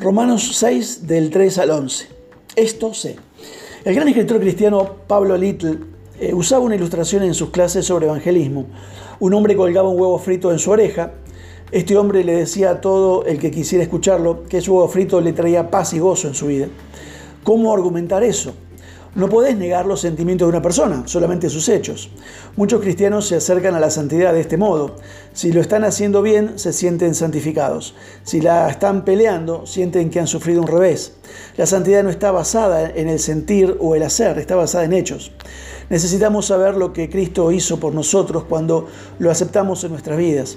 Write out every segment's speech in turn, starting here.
Romanos 6 del 3 al 11. Esto sé. El gran escritor cristiano Pablo Little eh, usaba una ilustración en sus clases sobre evangelismo. Un hombre colgaba un huevo frito en su oreja. Este hombre le decía a todo el que quisiera escucharlo que ese huevo frito le traía paz y gozo en su vida. ¿Cómo argumentar eso? No podés negar los sentimientos de una persona, solamente sus hechos. Muchos cristianos se acercan a la santidad de este modo. Si lo están haciendo bien, se sienten santificados. Si la están peleando, sienten que han sufrido un revés. La santidad no está basada en el sentir o el hacer, está basada en hechos. Necesitamos saber lo que Cristo hizo por nosotros cuando lo aceptamos en nuestras vidas.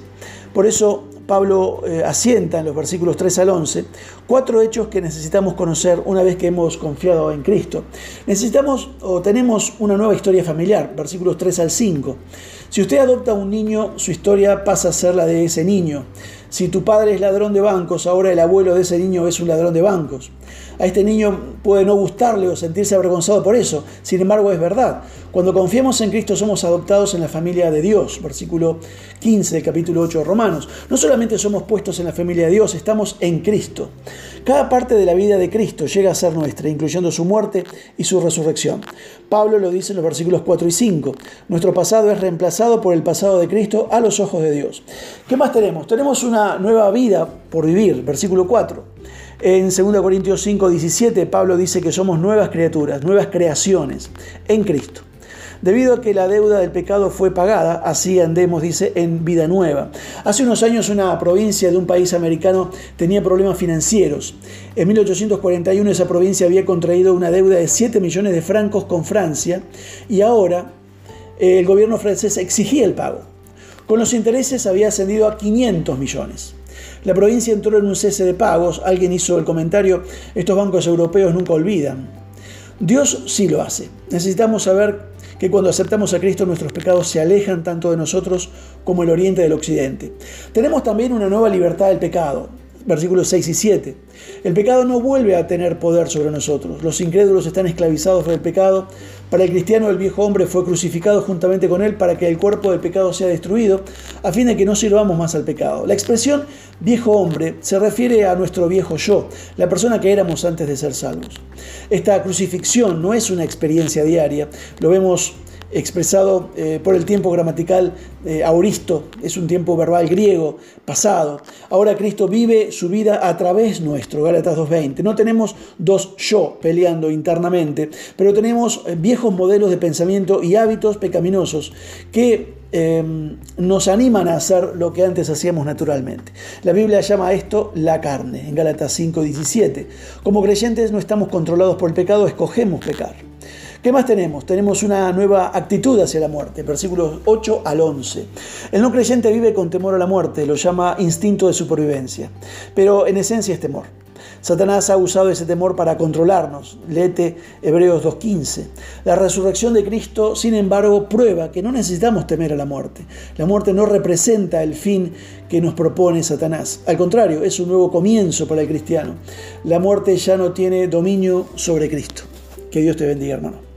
Por eso Pablo eh, asienta en los versículos 3 al 11 cuatro hechos que necesitamos conocer una vez que hemos confiado en Cristo. Necesitamos o tenemos una nueva historia familiar, versículos 3 al 5. Si usted adopta un niño, su historia pasa a ser la de ese niño. Si tu padre es ladrón de bancos, ahora el abuelo de ese niño es un ladrón de bancos. A este niño puede no gustarle o sentirse avergonzado por eso, sin embargo es verdad. Cuando confiamos en Cristo somos adoptados en la familia de Dios, versículo 15 del capítulo 8 de Romanos. No solamente somos puestos en la familia de Dios, estamos en Cristo. Cada parte de la vida de Cristo llega a ser nuestra, incluyendo su muerte y su resurrección. Pablo lo dice en los versículos 4 y 5. Nuestro pasado es reemplazado por el pasado de Cristo a los ojos de Dios. ¿Qué más tenemos? Tenemos una nueva vida por vivir, versículo 4. En 2 Corintios 5, 17, Pablo dice que somos nuevas criaturas, nuevas creaciones en Cristo. Debido a que la deuda del pecado fue pagada, así andemos, dice, en vida nueva. Hace unos años una provincia de un país americano tenía problemas financieros. En 1841 esa provincia había contraído una deuda de 7 millones de francos con Francia y ahora eh, el gobierno francés exigía el pago. Con los intereses había ascendido a 500 millones. La provincia entró en un cese de pagos. Alguien hizo el comentario, estos bancos europeos nunca olvidan. Dios sí lo hace. Necesitamos saber que cuando aceptamos a Cristo nuestros pecados se alejan tanto de nosotros como el oriente del occidente. Tenemos también una nueva libertad del pecado versículos 6 y 7. El pecado no vuelve a tener poder sobre nosotros. Los incrédulos están esclavizados por el pecado. Para el cristiano el viejo hombre fue crucificado juntamente con él para que el cuerpo del pecado sea destruido, a fin de que no sirvamos más al pecado. La expresión viejo hombre se refiere a nuestro viejo yo, la persona que éramos antes de ser salvos. Esta crucifixión no es una experiencia diaria, lo vemos expresado eh, por el tiempo gramatical eh, auristo, es un tiempo verbal griego, pasado. Ahora Cristo vive su vida a través nuestro, Gálatas 2.20. No tenemos dos yo peleando internamente, pero tenemos eh, viejos modelos de pensamiento y hábitos pecaminosos que em, nos animan a hacer lo que antes hacíamos naturalmente. La Biblia llama a esto la carne, en Gálatas 5.17. Como creyentes no estamos controlados por el pecado, escogemos pecar. ¿Qué más tenemos? Tenemos una nueva actitud hacia la muerte, versículos 8 al 11. El no creyente vive con temor a la muerte, lo llama instinto de supervivencia, pero en esencia es temor. Satanás ha usado ese temor para controlarnos. Lete Hebreos 2.15. La resurrección de Cristo, sin embargo, prueba que no necesitamos temer a la muerte. La muerte no representa el fin que nos propone Satanás. Al contrario, es un nuevo comienzo para el cristiano. La muerte ya no tiene dominio sobre Cristo. Que Dios te bendiga, hermano.